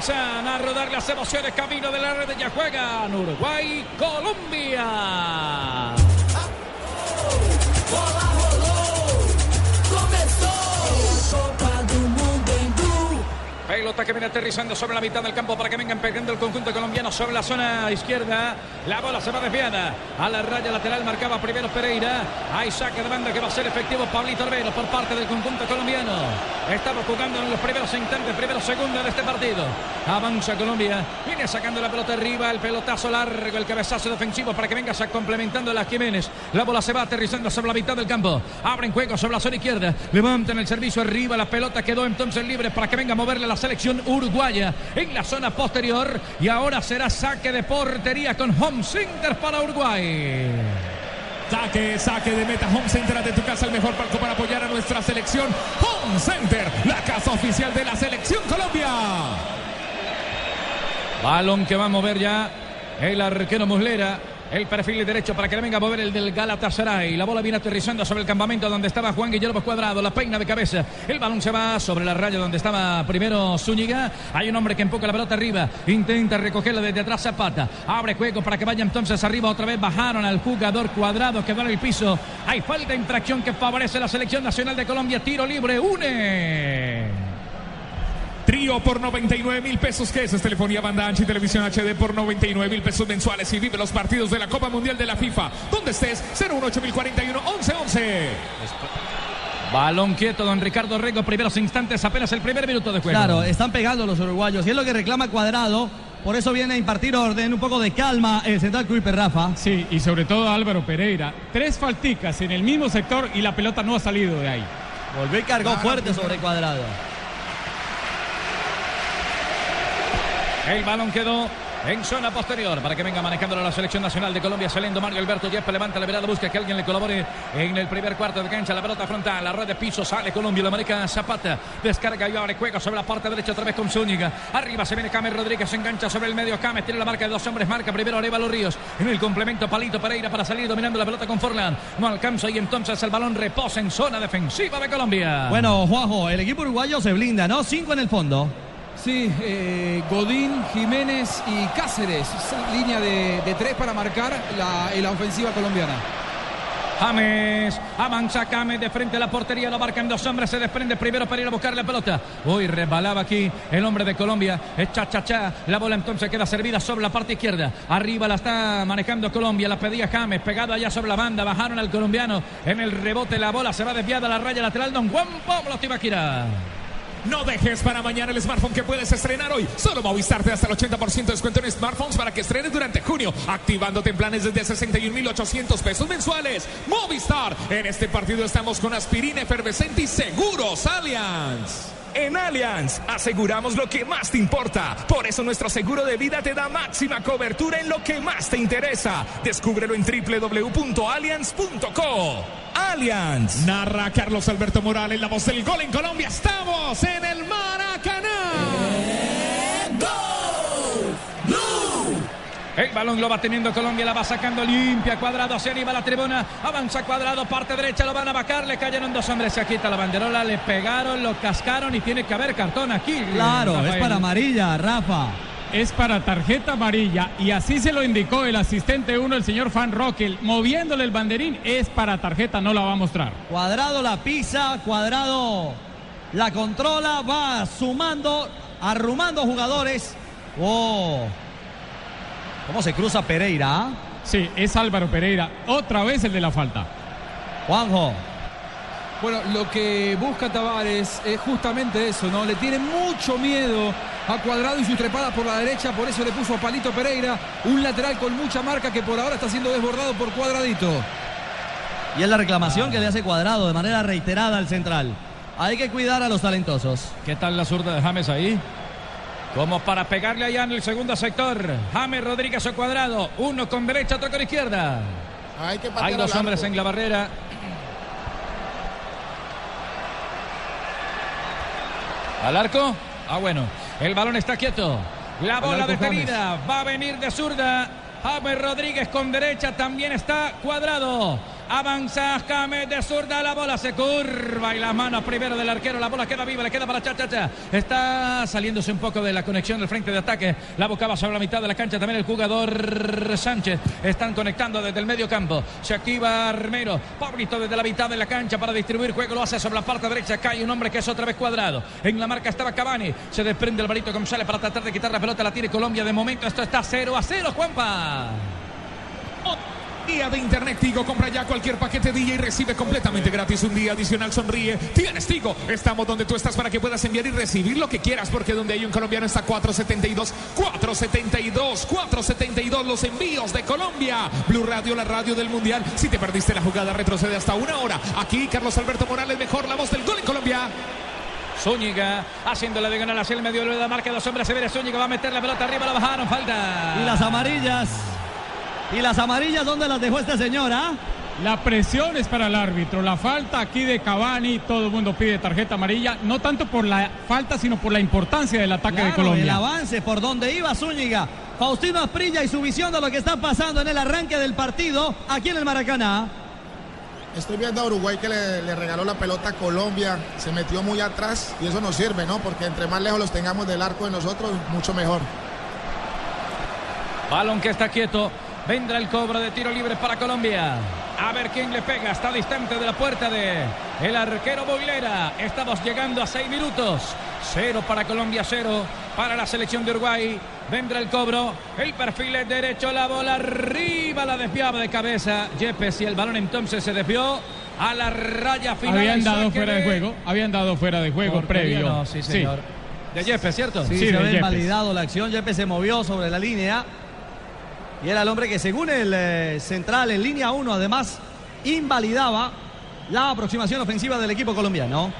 A rodar las emociones camino de la red ya juegan Uruguay, Colombia. Pelota que viene aterrizando sobre la mitad del campo para que vengan pegando el conjunto colombiano sobre la zona izquierda. La bola se va desviada a la raya lateral. Marcaba primero Pereira. Hay saque de banda que va a ser efectivo Pablito Arbero por parte del conjunto colombiano. Estamos jugando en los primeros instantes, primeros segundos de este partido. Avanza Colombia. Viene sacando la pelota arriba. El pelotazo largo, el cabezazo defensivo para que venga complementando a las Jiménez. La bola se va aterrizando sobre la mitad del campo. Abren juego sobre la zona izquierda. Levantan el servicio arriba. La pelota quedó entonces libre para que venga a moverle la selección uruguaya en la zona posterior y ahora será saque de portería con Home Center para Uruguay. Saque, saque de meta Home Center de tu casa, el mejor palco para apoyar a nuestra selección. Home Center, la casa oficial de la selección Colombia. Balón que va a mover ya el arquero Muslera. El perfil derecho para que le venga a mover el del Galatasaray. La bola viene aterrizando sobre el campamento donde estaba Juan Guillermo Cuadrado. La peina de cabeza. El balón se va sobre la raya donde estaba primero Zúñiga. Hay un hombre que empuja la pelota arriba. Intenta recogerla desde atrás Zapata. Abre juego para que vaya entonces arriba otra vez. Bajaron al jugador Cuadrado. Quedó en el piso. Hay falta de infracción que favorece la selección nacional de Colombia. Tiro libre. Une. Trío por 99 mil pesos. ¿Qué es? es? Telefonía banda ancha y televisión HD por 99 mil pesos mensuales. Y vive los partidos de la Copa Mundial de la FIFA. Donde estés, 018 1111. Balón quieto, don Ricardo Rego. Primeros instantes, apenas el primer minuto de juego. Claro, están pegando los uruguayos. Y es lo que reclama Cuadrado. Por eso viene a impartir orden, un poco de calma el central Kuiper Rafa. Sí, y sobre todo Álvaro Pereira. Tres falticas en el mismo sector y la pelota no ha salido de ahí. Volvió y cargó fuerte sobre Cuadrado. El balón quedó en zona posterior para que venga manejándolo la selección nacional de Colombia. Saliendo Mario Alberto Yepes levanta la mirada, busca que alguien le colabore en el primer cuarto de cancha. La pelota frontal, la red de piso, sale Colombia, la maneja Zapata. Descarga y abre juego sobre la parte derecha otra vez con Zúñiga. Arriba se viene Camer Rodríguez, engancha sobre el medio. Cames tiene la marca de dos hombres, marca primero Arevalo Ríos. En el complemento Palito Pereira para salir dominando la pelota con Forlan. No alcanza y entonces el balón reposa en zona defensiva de Colombia. Bueno, Juanjo, el equipo uruguayo se blinda, ¿no? Cinco en el fondo. Sí, eh, Godín, Jiménez y Cáceres. Línea de, de tres para marcar la, la, ofensiva colombiana. James, avanza James de frente a la portería, lo marcan dos hombres, se desprende primero para ir a buscar la pelota. Uy, resbalaba aquí el hombre de Colombia, es cha cha cha, la bola entonces queda servida sobre la parte izquierda. Arriba la está manejando Colombia, la pedía James, pegado allá sobre la banda, bajaron al colombiano en el rebote, la bola se va desviada a la raya lateral, don Juan Pablo Tibaquira. No dejes para mañana el smartphone que puedes estrenar hoy. Solo Movistar te da hasta el 80% de descuento en smartphones para que estrenes durante junio, activándote en planes desde 61,800 pesos mensuales. Movistar, en este partido estamos con aspirina efervescente y seguros Allianz. En Allianz aseguramos lo que más te importa. Por eso nuestro seguro de vida te da máxima cobertura en lo que más te interesa. Descúbrelo en www.allianz.co. Allianz. Narra Carlos Alberto Morales, la voz del gol en Colombia. Estamos en el Maracaná. El balón lo va teniendo Colombia, la va sacando limpia. Cuadrado hacia arriba la tribuna. Avanza Cuadrado, parte derecha, lo van a vacar. Le cayeron dos hombres. Se quita la banderola, le pegaron, lo cascaron y tiene que haber cartón aquí. Claro, Rafael. es para amarilla, Rafa. Es para tarjeta amarilla y así se lo indicó el asistente uno, el señor Fan Rockel, moviéndole el banderín, es para tarjeta, no la va a mostrar. Cuadrado la pisa, Cuadrado la controla, va sumando, arrumando jugadores. Oh. ¿Cómo se cruza Pereira? Sí, es Álvaro Pereira. Otra vez el de la falta. Juanjo. Bueno, lo que busca Tavares es justamente eso, ¿no? Le tiene mucho miedo a Cuadrado y su trepada por la derecha, por eso le puso a Palito Pereira, un lateral con mucha marca que por ahora está siendo desbordado por Cuadradito. Y es la reclamación que le hace Cuadrado de manera reiterada al central. Hay que cuidar a los talentosos. ¿Qué tal la zurda de James ahí? Como para pegarle allá en el segundo sector. James Rodríguez o cuadrado. Uno con derecha, otro con izquierda. Hay, que Hay dos hombres en la barrera. Al arco. Ah, bueno. El balón está quieto. La bola detenida. Va a venir de zurda. James Rodríguez con derecha. También está cuadrado. Avanza James de zurda, la bola se curva y las manos primero del arquero, la bola queda viva, le queda para Chachacha. Está saliéndose un poco de la conexión del frente de ataque. La buscaba sobre la mitad de la cancha también el jugador Sánchez. Están conectando desde el medio campo. Se activa Armero. Pablito desde la mitad de la cancha para distribuir juego. Lo hace sobre la parte derecha. Cae un hombre que es otra vez cuadrado. En la marca estaba Cavani. Se desprende el Barito González para tratar de quitar la pelota. La tiene Colombia. De momento esto está 0 a 0, Juanpa. Día de Internet Tigo, compra ya cualquier paquete DJ y recibe completamente gratis un día adicional. Sonríe. Tienes Tigo. Estamos donde tú estás para que puedas enviar y recibir lo que quieras, porque donde hay un colombiano está 472, 472, 472 los envíos de Colombia. Blue Radio, la radio del Mundial. Si te perdiste la jugada, retrocede hasta una hora. Aquí Carlos Alberto Morales, mejor la voz del gol en Colombia. Zúñiga haciéndole de ganar hacia el medio de la marca. Dos hombres se ve Zúñiga. Va a meter la pelota arriba. La bajaron. Falta. Y las amarillas. ¿Y las amarillas dónde las dejó esta señora? La presión es para el árbitro. La falta aquí de Cavani, todo el mundo pide tarjeta amarilla, no tanto por la falta, sino por la importancia del ataque claro, de Colombia. El avance por donde iba Zúñiga. Faustino Asprilla y su visión de lo que está pasando en el arranque del partido aquí en el Maracaná. Estoy viendo a Uruguay que le, le, regaló la pelota a Colombia, se metió muy atrás y eso nos sirve, ¿no? Porque entre más lejos los tengamos del arco de nosotros, mucho mejor. Balón que está quieto. Vendrá el cobro de tiro libre para Colombia. A ver quién le pega. Está distante de la puerta de el arquero Boilera. Estamos llegando a seis minutos. Cero para Colombia, cero para la selección de Uruguay. Vendrá el cobro. El perfil es derecho. La bola arriba. La desviaba de cabeza. Yepes y el balón entonces se desvió a la raya final. Habían dado fuera de juego. Habían dado fuera de juego previo. No, sí, señor. Sí. De Yepes, ¿cierto? Sí, sí se había invalidado la acción. Yepes se movió sobre la línea. Y era el hombre que según el eh, central en línea 1 además invalidaba la aproximación ofensiva del equipo colombiano.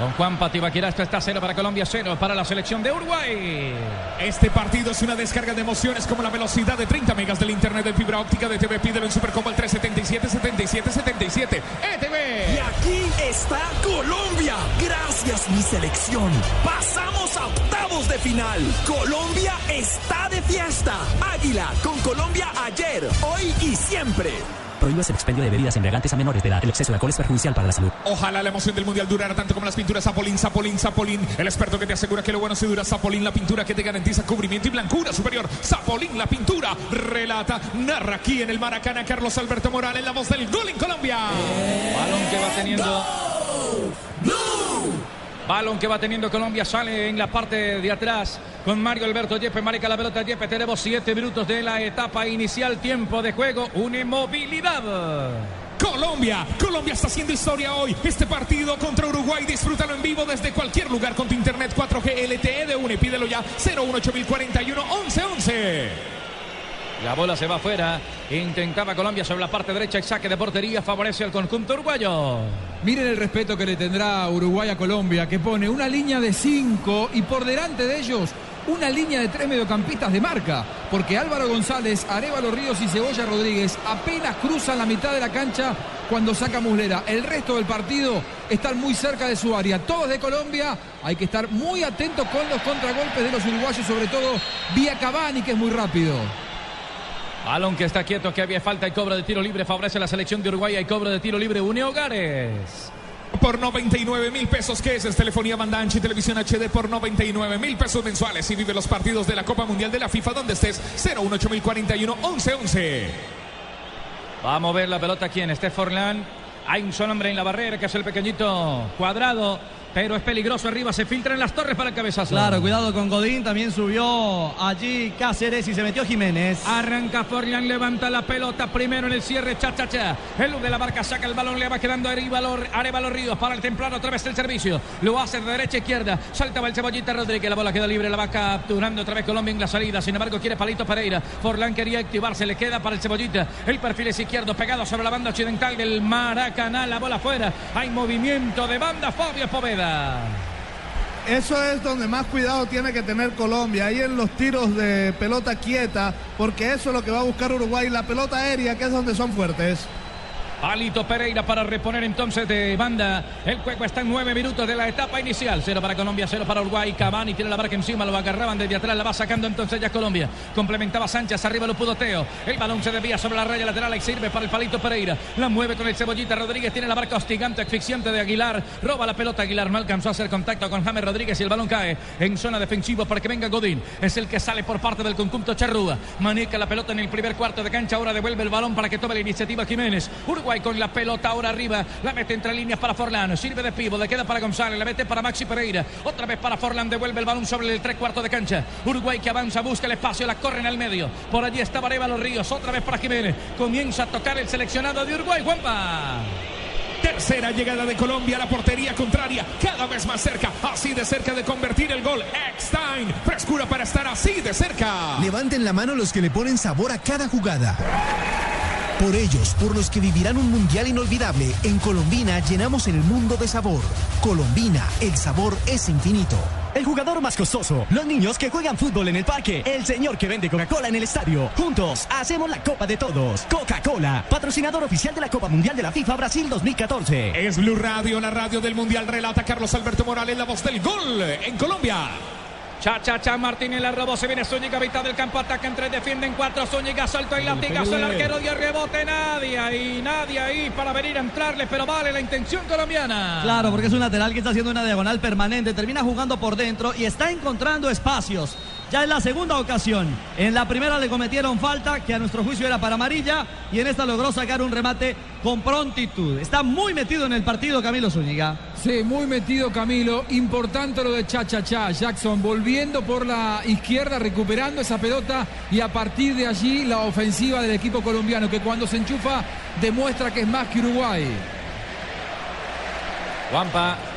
Don Juan Patibaquira, esto está cero para Colombia, cero para la selección de Uruguay. Este partido es una descarga de emociones como la velocidad de 30 megas del internet de fibra óptica de TV. Pídelo en Supercombo al 377-7777 ETV. Y aquí está Colombia. Gracias, mi selección. Pasamos a octavos de final. Colombia está de fiesta. Águila con Colombia ayer, hoy y siempre. Prohíbes el expendio de bebidas embriagantes a menores de edad. El exceso de alcohol es perjudicial para la salud. Ojalá la emoción del mundial durara tanto como las pinturas Zapolín, Zapolín, Zapolín. El experto que te asegura que lo bueno se dura Zapolín, la pintura que te garantiza cubrimiento y blancura superior. Zapolín, la pintura. Relata, narra aquí en el Maracaná Carlos Alberto Morales, la voz del gol en Colombia. Balón que va teniendo. Balón que va teniendo Colombia sale en la parte de atrás con Mario Alberto Yepes. Marica la pelota Yepes. Tenemos siete minutos de la etapa inicial. Tiempo de juego. Una inmovilidad. Colombia, Colombia está haciendo historia hoy. Este partido contra Uruguay, disfrútalo en vivo desde cualquier lugar con tu internet 4G LTE de UNE. Pídelo ya 018041 1111. La bola se va afuera. Intentaba Colombia sobre la parte derecha y saque de portería. Favorece al conjunto uruguayo. Miren el respeto que le tendrá Uruguay a Colombia, que pone una línea de cinco y por delante de ellos una línea de tres mediocampistas de marca, porque Álvaro González, Arevalo Ríos y Cebolla Rodríguez apenas cruzan la mitad de la cancha cuando saca Muslera. El resto del partido están muy cerca de su área. Todos de Colombia, hay que estar muy atentos con los contragolpes de los uruguayos, sobre todo vía Cavani, que es muy rápido. Balón que está quieto, que había falta y cobro de tiro libre. Favorece la selección de Uruguay. Hay cobro de tiro libre. Une Hogares. Por 99 mil pesos, ¿qué es? Es telefonía banda ancha y televisión HD por 99 mil pesos mensuales. Y vive los partidos de la Copa Mundial de la FIFA donde estés. 018041 1111. Va a mover la pelota aquí en Steph Forlán. Hay un solo hombre en la barrera que es el pequeñito cuadrado. Pero es peligroso arriba, se filtra en las torres para el cabezazo. Claro, cuidado con Godín, también subió allí Cáceres y se metió Jiménez. Arranca Forlán, levanta la pelota primero en el cierre, cha cha cha. El de la barca saca el balón, le va quedando Arevalo Ríos para el templado otra vez el servicio. Lo hace de derecha a izquierda, saltaba el cebollita Rodríguez, la bola queda libre, la va capturando otra vez Colombia en la salida. Sin embargo, quiere Palito Pereira. Forlán quería activarse, le queda para el cebollita. El perfil es izquierdo, pegado sobre la banda occidental del Maracaná, la bola afuera. Hay movimiento de banda, Fabio Poveda. Eso es donde más cuidado tiene que tener Colombia, ahí en los tiros de pelota quieta, porque eso es lo que va a buscar Uruguay, la pelota aérea, que es donde son fuertes. Alito Pereira para reponer entonces de banda. El juego está en nueve minutos de la etapa inicial. Cero para Colombia, cero para Uruguay. Cavani tiene la barca encima, lo agarraban desde atrás, la va sacando entonces ya Colombia. Complementaba Sánchez, arriba lo pudo Teo. El balón se desvía sobre la raya lateral y sirve para el palito Pereira. La mueve con el cebollita Rodríguez, tiene la barca hostigante, asfixiante de Aguilar. Roba la pelota Aguilar, no alcanzó a hacer contacto con James Rodríguez y el balón cae en zona defensiva para que venga Godín. Es el que sale por parte del conjunto Charrúa. Maneca la pelota en el primer cuarto de cancha, ahora devuelve el balón para que tome la iniciativa Jiménez. Uruguay con la pelota ahora arriba. La mete entre líneas para Forlán. Sirve de pivo. Le queda para González. La mete para Maxi Pereira. Otra vez para Forlán. Devuelve el balón sobre el tres cuartos de cancha. Uruguay que avanza, busca el espacio. La corre en el medio. Por allí está Vareva Los Ríos. Otra vez para Jiménez. Comienza a tocar el seleccionado de Uruguay. Juanpa. Tercera llegada de Colombia a la portería contraria, cada vez más cerca, así de cerca de convertir el gol. Eckstein, frescura para estar así de cerca. Levanten la mano los que le ponen sabor a cada jugada. Por ellos, por los que vivirán un mundial inolvidable, en Colombina llenamos el mundo de sabor. Colombina, el sabor es infinito. El jugador más costoso, los niños que juegan fútbol en el parque, el señor que vende Coca-Cola en el estadio. Juntos hacemos la Copa de Todos. Coca-Cola, patrocinador oficial de la Copa Mundial de la FIFA Brasil 2014. Es Blue Radio, la radio del Mundial, relata Carlos Alberto Morales, la voz del gol en Colombia. Cha, cha, cha, Martínez la robó, se viene Zúñiga, mitad del campo, ataca en tres, defienden cuatro, Zúñiga, salto y latigazo, el arquero dio rebote, nadie ahí, nadie ahí para venir a entrarle, pero vale la intención colombiana. Claro, porque es un lateral que está haciendo una diagonal permanente, termina jugando por dentro y está encontrando espacios. Ya es la segunda ocasión. En la primera le cometieron falta, que a nuestro juicio era para amarilla, y en esta logró sacar un remate con prontitud. Está muy metido en el partido Camilo Zúñiga. Sí, muy metido Camilo. Importante lo de Cha Cha Cha. Jackson volviendo por la izquierda, recuperando esa pelota y a partir de allí la ofensiva del equipo colombiano que cuando se enchufa demuestra que es más que Uruguay. Juanpa.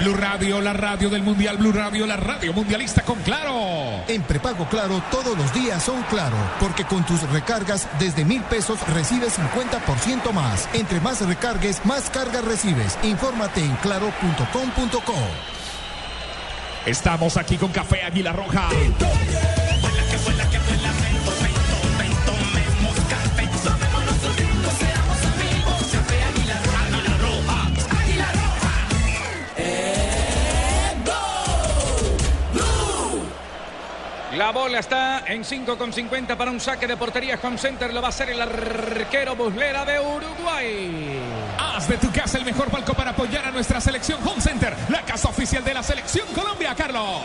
Blue Radio, la radio del Mundial, Blue Radio, la radio mundialista con Claro. En prepago Claro todos los días son Claro, porque con tus recargas desde mil pesos recibes 50% más. Entre más recargues, más cargas recibes. Infórmate en claro.com.co. Estamos aquí con Café Águila Roja. La bola está en 5,50 para un saque de portería. Home Center lo va a hacer el arquero Buslera de Uruguay. Haz de tu casa el mejor palco para apoyar a nuestra selección Home Center, la casa oficial de la selección Colombia, Carlos.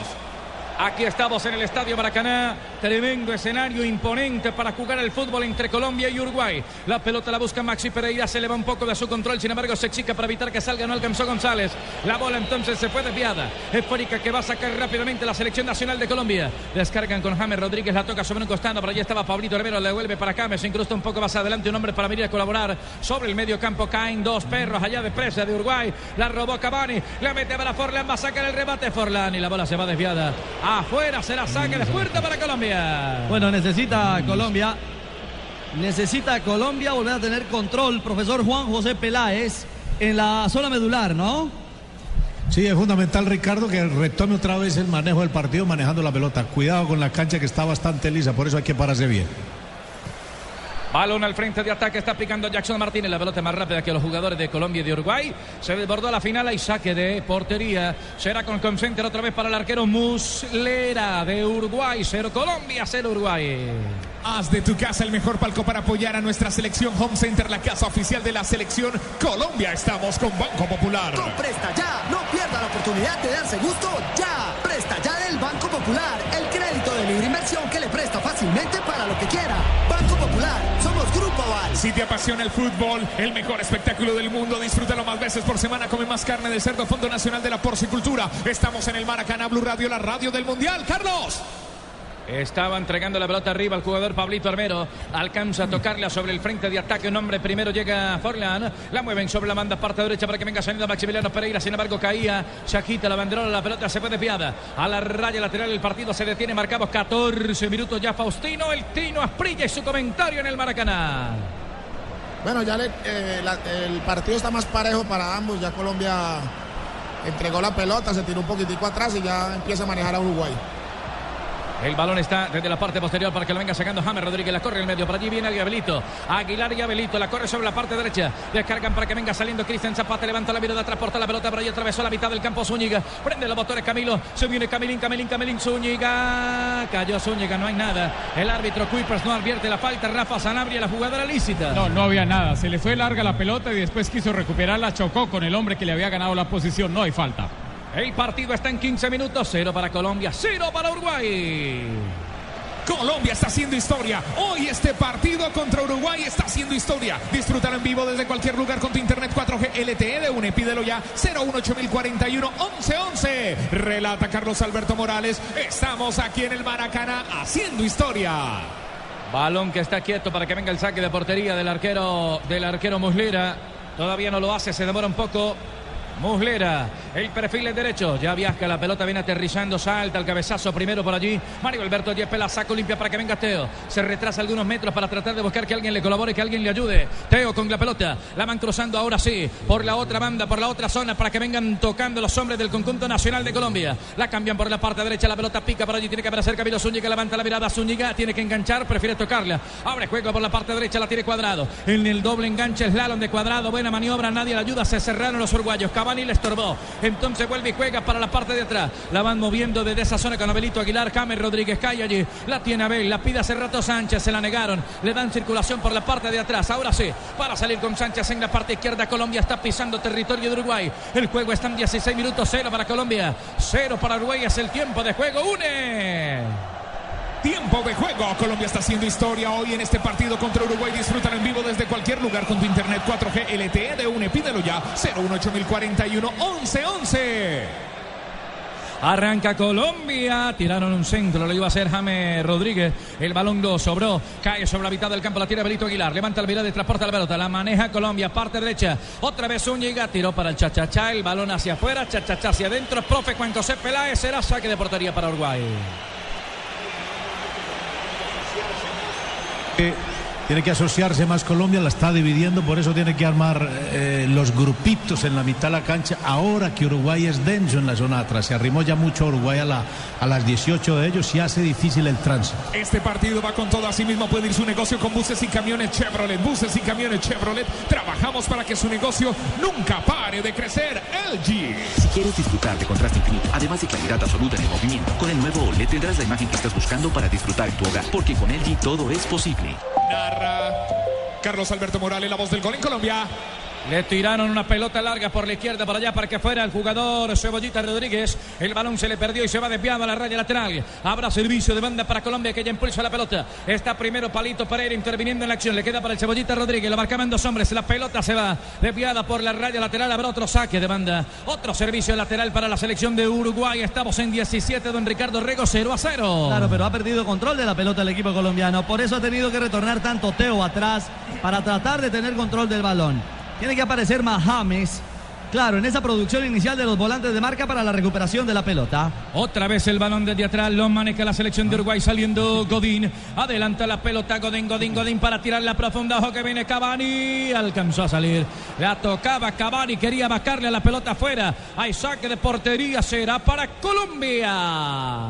Aquí estamos en el Estadio Maracaná. Tremendo escenario imponente para jugar el fútbol entre Colombia y Uruguay. La pelota la busca Maxi Pereira. Se le va un poco de su control. Sin embargo, se chica para evitar que salga. No alcanzó González. La bola entonces se fue desviada. Esférica que va a sacar rápidamente la selección nacional de Colombia. Descargan con James Rodríguez. La toca sobre un costado. Por allí estaba Pablito Rivero. Le devuelve para acá. Se incrusta un poco más adelante. Un hombre para venir a colaborar. Sobre el medio campo caen dos perros allá de presa de Uruguay. La robó Cavani. La mete para Forlán. Va a sacar el remate Forlán. Y la bola se va desviada. Afuera será saque de puerta para Colombia. Bueno, necesita Colombia. Necesita Colombia volver a tener control, profesor Juan José Peláez, en la zona medular, ¿no? Sí, es fundamental, Ricardo, que retome otra vez el manejo del partido manejando la pelota. Cuidado con la cancha que está bastante lisa, por eso hay que pararse bien. Balón al frente de ataque, está picando Jackson Martínez, la pelota más rápida que los jugadores de Colombia y de Uruguay. Se desbordó a la final, hay saque de portería. Será con Concenter otra vez para el arquero Muslera de Uruguay. Cero Colombia, cero Uruguay. Haz de tu casa el mejor palco para apoyar a nuestra selección Home Center, la casa oficial de la selección Colombia. Estamos con Banco Popular. Con Presta Ya, no pierda la oportunidad de darse gusto ya. Presta Ya del Banco Popular, el crédito de libre inversión que le presta fácilmente para lo que quiera. Somos Grupo Aval. Si te apasiona el fútbol, el mejor espectáculo del mundo, disfrútalo más veces por semana. Come más carne de cerdo, Fondo Nacional de la Porcicultura. Estamos en el Maracaná Blue Radio, la radio del Mundial. Carlos. Estaba entregando la pelota arriba al jugador Pablito Armero. Alcanza a tocarla sobre el frente de ataque. Un hombre primero llega Forlan. La mueven sobre la banda parte derecha para que venga saliendo Maximiliano Pereira. Sin embargo, caía. Se agita la banderola. La pelota se fue desviada. A la raya lateral el partido se detiene. Marcamos 14 minutos ya. Faustino, el Tino Asprilla y su comentario en el Maracaná. Bueno, ya eh, el partido está más parejo para ambos. Ya Colombia entregó la pelota, se tiró un poquitico atrás y ya empieza a manejar a Uruguay. El balón está desde la parte posterior para que lo venga sacando James Rodríguez. La corre en el medio. Por allí viene. Aguilar y Abelito. La corre sobre la parte derecha. Descargan para que venga saliendo Cristian Zapata. Levanta la mirada, transporta la pelota. Por ahí atravesó la mitad del campo Zúñiga. Prende los motores Camilo. Se viene Camilín, Camilín, Camilín. Zúñiga. Cayó Zúñiga. No hay nada. El árbitro Kuipers no advierte la falta. Rafa Sanabria, la jugadora lícita. No, no había nada. Se le fue larga la pelota y después quiso recuperarla. Chocó con el hombre que le había ganado la posición. No hay falta. El partido está en 15 minutos. Cero para Colombia, cero para Uruguay. Colombia está haciendo historia. Hoy este partido contra Uruguay está haciendo historia. Disfrútalo en vivo desde cualquier lugar con tu internet 4G LTE de UNE. Pídelo ya 018041 1111. Relata Carlos Alberto Morales. Estamos aquí en el Maracaná haciendo historia. Balón que está quieto para que venga el saque de portería del arquero del arquero Muslera. Todavía no lo hace, se demora un poco. Muslera, el perfil es derecho, ya viaja, la pelota viene aterrizando, salta el cabezazo primero por allí. Mario Alberto Yepes la saco limpia para que venga Teo. Se retrasa algunos metros para tratar de buscar que alguien le colabore, que alguien le ayude. Teo con la pelota, la van cruzando ahora sí, por la otra banda, por la otra zona, para que vengan tocando los hombres del conjunto nacional de Colombia. La cambian por la parte derecha, la pelota pica por allí, tiene que aparecer Camilo Zúñiga, levanta la mirada Zúñiga, tiene que enganchar, prefiere tocarla. Abre juego por la parte derecha, la tiene cuadrado. En el doble enganche, slalom de cuadrado, buena maniobra, nadie le ayuda, se cerraron los uruguayos. Cavani le estorbó. Entonces vuelve y juega para la parte de atrás. La van moviendo desde esa zona con Abelito Aguilar. James Rodríguez cae allí. La tiene Abel. La pide hace rato Sánchez. Se la negaron. Le dan circulación por la parte de atrás. Ahora sí. Para salir con Sánchez en la parte izquierda. Colombia está pisando territorio de Uruguay. El juego está en 16 minutos. Cero para Colombia. Cero para Uruguay. Es el tiempo de juego. Une tiempo de juego. Colombia está haciendo historia hoy en este partido contra Uruguay. Disfrutan en vivo desde cualquier lugar con tu internet 4G LTE de UNE. Pídelo ya 018041 1111. Arranca Colombia. Tiraron un centro. Lo iba a hacer James Rodríguez. El balón lo sobró. Cae sobre la mitad del campo. La tira Belito Aguilar. Levanta el y transporta la pelota. La maneja Colombia. Parte derecha. Otra vez Zúñiga. Tiró para el chachachá. El balón hacia afuera. Chachachá hacia adentro. Profe Juan José Peláez. Será saque de portería para Uruguay. E... tiene que asociarse más Colombia, la está dividiendo, por eso tiene que armar eh, los grupitos en la mitad de la cancha. Ahora que Uruguay es denso en la zona de atrás, se arrimó ya mucho Uruguay a, la, a las 18 de ellos y hace difícil el tránsito. Este partido va con todo, así mismo puede ir su negocio con buses y camiones Chevrolet. Buses y camiones Chevrolet, trabajamos para que su negocio nunca pare de crecer. LG. Si quieres disfrutar de contraste infinito, además de claridad absoluta en el movimiento, con el nuevo OLED tendrás la imagen que estás buscando para disfrutar en tu hogar, porque con LG todo es posible. Carlos Alberto Morales, la voz del gol en Colombia. Le tiraron una pelota larga por la izquierda para allá para que fuera el jugador Cebollita Rodríguez. El balón se le perdió y se va desviado a la raya lateral. Habrá servicio de banda para Colombia que ya impulsa la pelota. Está primero Palito Pereira interviniendo en la acción. Le queda para el Cebollita Rodríguez. Lo marcaban dos hombres. La pelota se va desviada por la raya lateral. Habrá otro saque de banda. Otro servicio lateral para la selección de Uruguay. Estamos en 17. Don Ricardo Rego 0 a 0. Claro, pero ha perdido control de la pelota el equipo colombiano. Por eso ha tenido que retornar tanto Teo atrás para tratar de tener control del balón. Tiene que aparecer Mahames. Claro, en esa producción inicial de los volantes de marca para la recuperación de la pelota. Otra vez el balón desde atrás, lo maneja la selección de Uruguay saliendo Godín. Adelanta la pelota Godín, Godín, Godín para tirar la profunda. Ojo que viene Cavani. Alcanzó a salir. La tocaba Cavani, quería bajarle a la pelota afuera. Hay saque de portería, será para Colombia.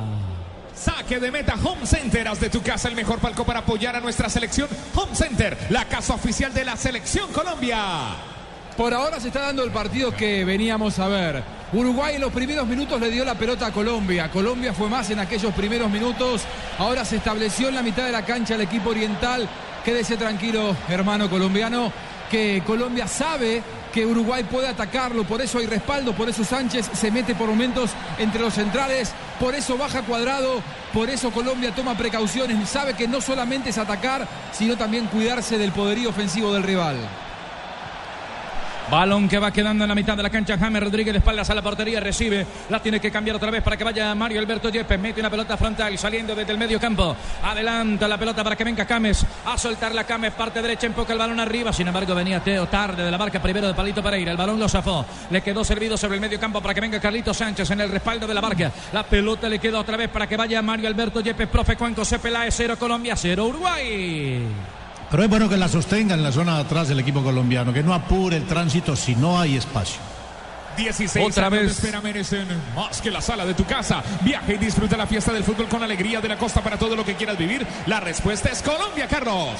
Saque de meta Home Center. Haz de tu casa el mejor palco para apoyar a nuestra selección. Home Center, la casa oficial de la selección Colombia. Por ahora se está dando el partido que veníamos a ver. Uruguay en los primeros minutos le dio la pelota a Colombia. Colombia fue más en aquellos primeros minutos. Ahora se estableció en la mitad de la cancha el equipo oriental. Quédese tranquilo, hermano colombiano, que Colombia sabe que Uruguay puede atacarlo, por eso hay respaldo, por eso Sánchez se mete por momentos entre los centrales, por eso baja cuadrado, por eso Colombia toma precauciones, sabe que no solamente es atacar, sino también cuidarse del poderío ofensivo del rival. Balón que va quedando en la mitad de la cancha. James Rodríguez espaldas a la portería. Recibe. La tiene que cambiar otra vez para que vaya Mario Alberto Yepes. Mete una pelota frontal saliendo desde el medio campo. Adelanta la pelota para que venga Cames. A soltar la Cames. Parte derecha. Empoca el balón arriba. Sin embargo, venía Teo tarde de la marca primero de Palito Pereira. El balón lo zafó. Le quedó servido sobre el medio campo para que venga Carlito Sánchez en el respaldo de la barca. La pelota le queda otra vez para que vaya Mario Alberto Yepes. Profe Juan José Peláez. Cero Colombia. Cero Uruguay. Pero es bueno que la sostenga en la zona de atrás del equipo colombiano, que no apure el tránsito si no hay espacio. 16 Otra años de vez. espera merecen más que la sala de tu casa. Viaja y disfruta la fiesta del fútbol con alegría de la costa para todo lo que quieras vivir. La respuesta es Colombia, Carlos.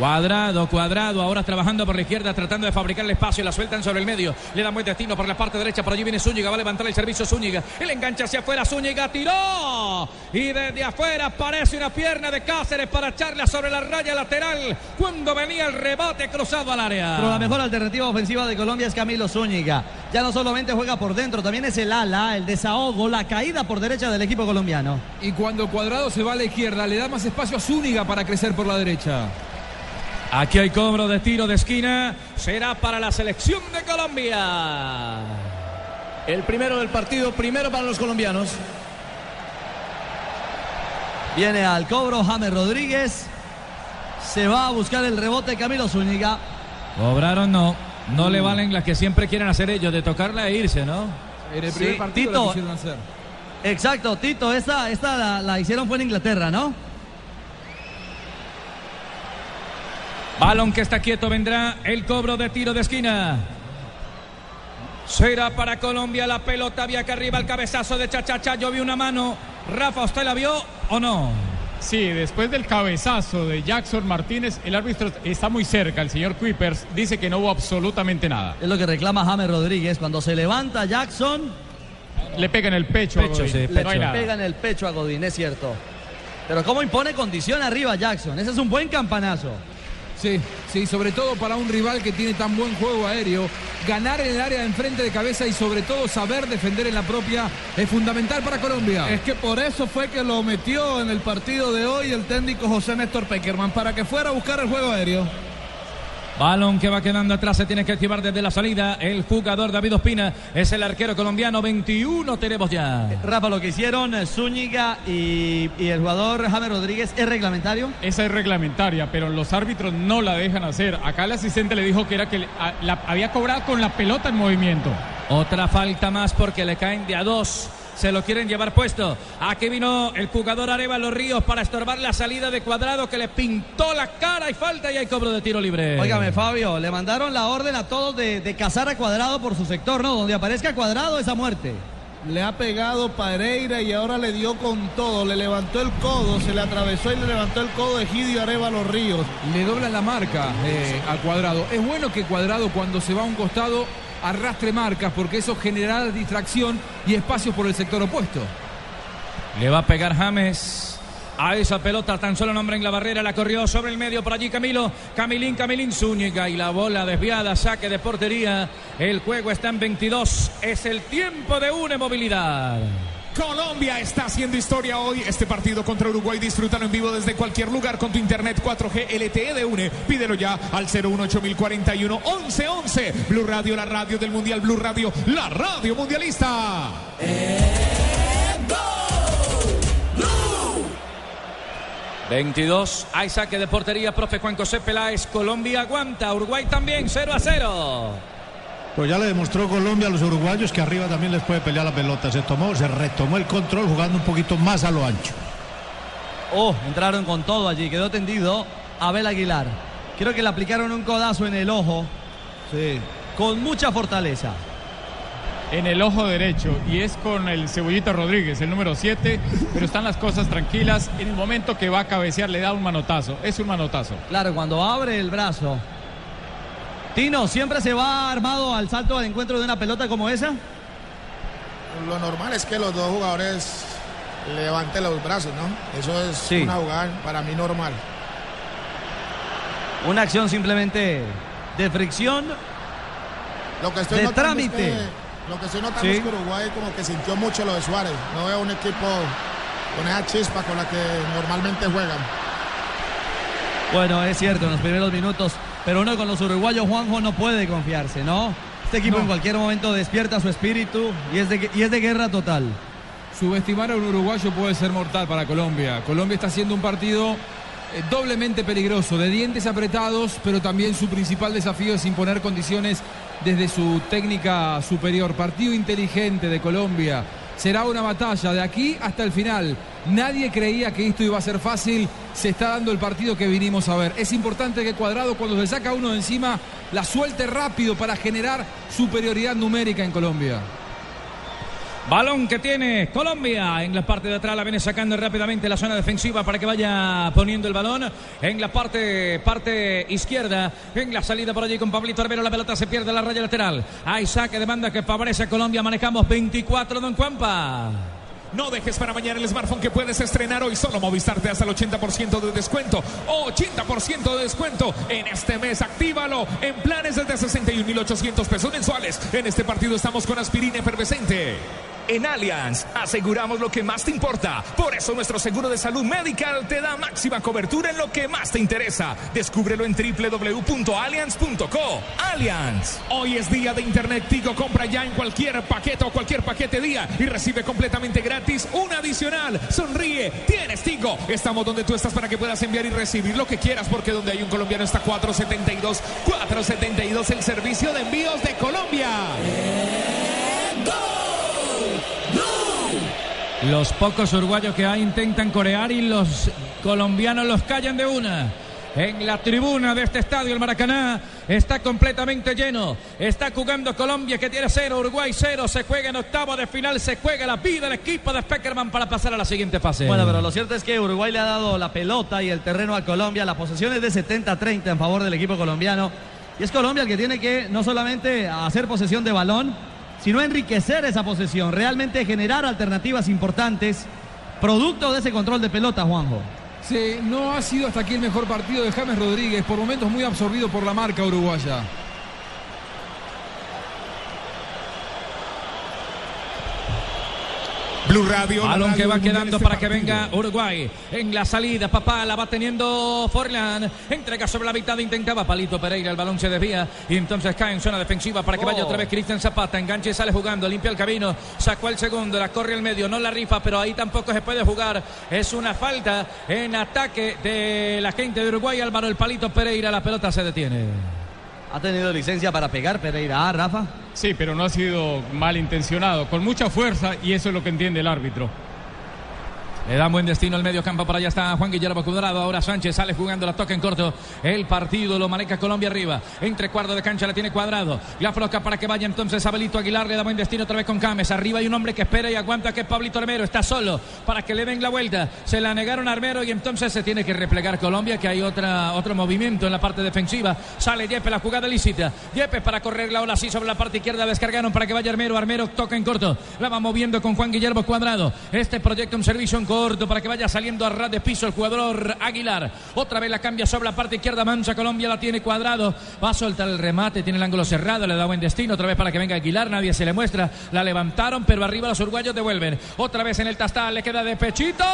Cuadrado, cuadrado, ahora trabajando por la izquierda, tratando de fabricar el espacio, la sueltan sobre el medio, le dan buen destino por la parte derecha, por allí viene Zúñiga, va a levantar el servicio Zúñiga, el enganche hacia afuera, Zúñiga tiró y desde afuera aparece una pierna de Cáceres para echarla sobre la raya lateral cuando venía el rebote cruzado al área. Pero la mejor alternativa ofensiva de Colombia es Camilo Zúñiga. Ya no solamente juega por dentro, también es el ala, el desahogo, la caída por derecha del equipo colombiano. Y cuando Cuadrado se va a la izquierda, le da más espacio a Zúñiga para crecer por la derecha. Aquí hay cobro de tiro de esquina, será para la selección de Colombia. El primero del partido, primero para los colombianos. Viene al cobro James Rodríguez. Se va a buscar el rebote Camilo Zúñiga. Cobraron no, no le valen las que siempre quieren hacer ellos, de tocarla e irse, ¿no? En el Sí, primer partido Tito. hacer. Exacto, Tito, esta, esta la, la hicieron fue en Inglaterra, ¿no? Balón que está quieto, vendrá el cobro de tiro de esquina. Será para Colombia la pelota, vía que arriba el cabezazo de Chachacha. Yo vi una mano. Rafa, ¿usted la vio o no? Sí, después del cabezazo de Jackson Martínez, el árbitro está muy cerca, el señor Kuipers dice que no hubo absolutamente nada. Es lo que reclama James Rodríguez. Cuando se levanta Jackson, Le pega en el pecho. a Pecho, Godín. sí, No le hay nada. pega en el pecho a Godín, es cierto. Pero cómo impone condición arriba Jackson. Ese es un buen campanazo. Sí, sí, sobre todo para un rival que tiene tan buen juego aéreo, ganar en el área de enfrente de cabeza y sobre todo saber defender en la propia es fundamental para Colombia. Es que por eso fue que lo metió en el partido de hoy el técnico José Néstor Peckerman, para que fuera a buscar el juego aéreo. Balón que va quedando atrás, se tiene que activar desde la salida. El jugador David Ospina es el arquero colombiano. 21 tenemos ya. Rafa, lo que hicieron eh, Zúñiga y, y el jugador James Rodríguez es reglamentario. Esa es reglamentaria, pero los árbitros no la dejan hacer. Acá el asistente le dijo que era que le- a- la, había cobrado con la pelota en movimiento. Otra falta más porque le caen de a dos. Se lo quieren llevar puesto. Aquí vino el jugador Arevalo Ríos para estorbar la salida de cuadrado que le pintó la cara y falta y hay cobro de tiro libre. Óigame, Fabio, le mandaron la orden a todos de, de cazar a Cuadrado por su sector, ¿no? Donde aparezca Cuadrado, esa muerte. Le ha pegado Pereira y ahora le dio con todo. Le levantó el codo, se le atravesó y le levantó el codo de Gidio Arevalo Ríos. Le doblan la marca eh, a Cuadrado. Es bueno que Cuadrado cuando se va a un costado arrastre marcas porque eso genera distracción y espacios por el sector opuesto. Le va a pegar James. A esa pelota tan solo nombre en la barrera, la corrió sobre el medio por allí Camilo, Camilín, Camilín Zúñiga y la bola desviada, saque de portería. El juego está en 22, es el tiempo de una movilidad. Colombia está haciendo historia hoy. Este partido contra Uruguay, disfrútalo en vivo desde cualquier lugar con tu internet 4G LTE de UNE. Pídelo ya al 018041 1111. Blue Radio, la radio del Mundial. Blue Radio, la radio mundialista. 22, hay saque de portería, profe Juan José Peláez, Colombia aguanta, Uruguay también, 0 a 0. Pues ya le demostró Colombia a los uruguayos que arriba también les puede pelear la pelota. Se tomó, se retomó el control jugando un poquito más a lo ancho. Oh, entraron con todo allí, quedó tendido Abel Aguilar. Creo que le aplicaron un codazo en el ojo. Sí. Con mucha fortaleza. En el ojo derecho y es con el Cebollita Rodríguez, el número 7, pero están las cosas tranquilas. En el momento que va a cabecear le da un manotazo, es un manotazo. Claro, cuando abre el brazo. Tino, ¿siempre se va armado al salto al encuentro de una pelota como esa? Lo normal es que los dos jugadores levanten los brazos, ¿no? Eso es Sí. una jugada para mí normal. Una acción simplemente de fricción. Lo que estoy De notando trámite. Es que, lo que estoy notando Sí. es que Uruguay como que sintió mucho lo de Suárez. No veo un equipo con esa chispa con la que normalmente juegan. Bueno, es cierto, en los primeros minutos. Pero uno con los uruguayos, Juanjo, no puede confiarse, ¿no? Este equipo No. en cualquier momento despierta su espíritu y es de, y es de guerra total. Subestimar a un uruguayo puede ser mortal para Colombia. Colombia está haciendo un partido eh, doblemente peligroso, de dientes apretados, pero también su principal desafío es imponer condiciones desde su técnica superior. Partido inteligente de Colombia. Será una batalla de aquí hasta el final. Nadie creía que esto iba a ser fácil. Se está dando el partido que vinimos a ver. Es importante que Cuadrado, cuando se saca uno de encima, la suelte rápido para generar superioridad numérica en Colombia. Balón que tiene Colombia en la parte de atrás, la viene sacando rápidamente la zona defensiva para que vaya poniendo el balón en la parte, parte izquierda, en la salida por allí con Pablito Armero, la pelota se pierde en la raya lateral. Hay saque de que favorece a Colombia, manejamos 24, Don Cuampa. No dejes para mañana el smartphone que puedes estrenar hoy. Solo Movistar te hasta el 80% de descuento. 80% de descuento en este mes. Actívalo en planes desde 61.800 pesos mensuales. En este partido estamos con aspirina efervescente. En Allianz aseguramos lo que más te importa. Por eso nuestro seguro de salud medical te da máxima cobertura en lo que más te interesa. Descúbrelo en www.allianz.co. Allianz. Hoy es día de Internet Tigo. Compra ya en cualquier paquete o cualquier paquete día y recibe completamente gratis un adicional. Sonríe. Tienes Tigo. Estamos donde tú estás para que puedas enviar y recibir lo que quieras porque donde hay un colombiano está 472. 472 el servicio de envíos de Colombia. Los pocos uruguayos que hay intentan corear y los colombianos los callan de una. En la tribuna de este estadio, el Maracaná, está completamente lleno. Está jugando Colombia que tiene cero, Uruguay cero. Se juega en octavo de final, se juega la vida del equipo de Speckerman para pasar a la siguiente fase. Bueno, pero lo cierto es que Uruguay le ha dado la pelota y el terreno a Colombia. La posesión es de 70-30 en favor del equipo colombiano. Y es Colombia el que tiene que no solamente hacer posesión de balón, sino enriquecer esa posesión, realmente generar alternativas importantes, producto de ese control de pelota, Juanjo. Sí, no ha sido hasta aquí el mejor partido de James Rodríguez, por momentos muy absorbido por la marca uruguaya. Blue Radio. Balón que va quedando para que venga Uruguay. En la salida, papá la va teniendo Forlan. Entrega sobre la mitad, intentaba Palito Pereira. El balón se desvía y entonces cae en zona defensiva para que vaya otra vez Cristian Zapata. Enganche y sale jugando, limpia el camino. Sacó el segundo, la corre al medio, no la rifa, pero ahí tampoco se puede jugar. Es una falta en ataque de la gente de Uruguay. Álvaro el Palito Pereira, la pelota se detiene. ¿Ha tenido licencia para pegar Pereira, ¿ah, Rafa? Sí, pero no ha sido malintencionado, con mucha fuerza y eso es lo que entiende el árbitro. Le da buen destino al medio campo. Para allá está Juan Guillermo Cuadrado. Ahora Sánchez sale jugando la toca en corto. El partido lo maneja Colombia arriba. Entre cuarto de cancha la tiene cuadrado. La afloca para que vaya entonces Abelito Aguilar. Le da buen destino otra vez con Cames. Arriba hay un hombre que espera y aguanta que es Pablito Armero. Está solo para que le den la vuelta. Se la negaron a Armero y entonces se tiene que replegar Colombia. Que hay otra, otro movimiento en la parte defensiva. Sale Yepe, la jugada lícita. Yepe para correr la ola así sobre la parte izquierda. Descargaron para que vaya Armero. Armero toca en corto. La va moviendo con Juan Guillermo Cuadrado. Este proyecta un servicio en corto para que vaya saliendo a ras de piso el jugador Aguilar. Otra vez la cambia sobre la parte izquierda. Mancha Colombia la tiene cuadrado. Va a soltar el remate. Tiene el ángulo cerrado. Le da buen destino. Otra vez para que venga Aguilar. Nadie se le muestra. La levantaron, pero arriba los uruguayos devuelven. Otra vez en el tastal. Le queda de pechito.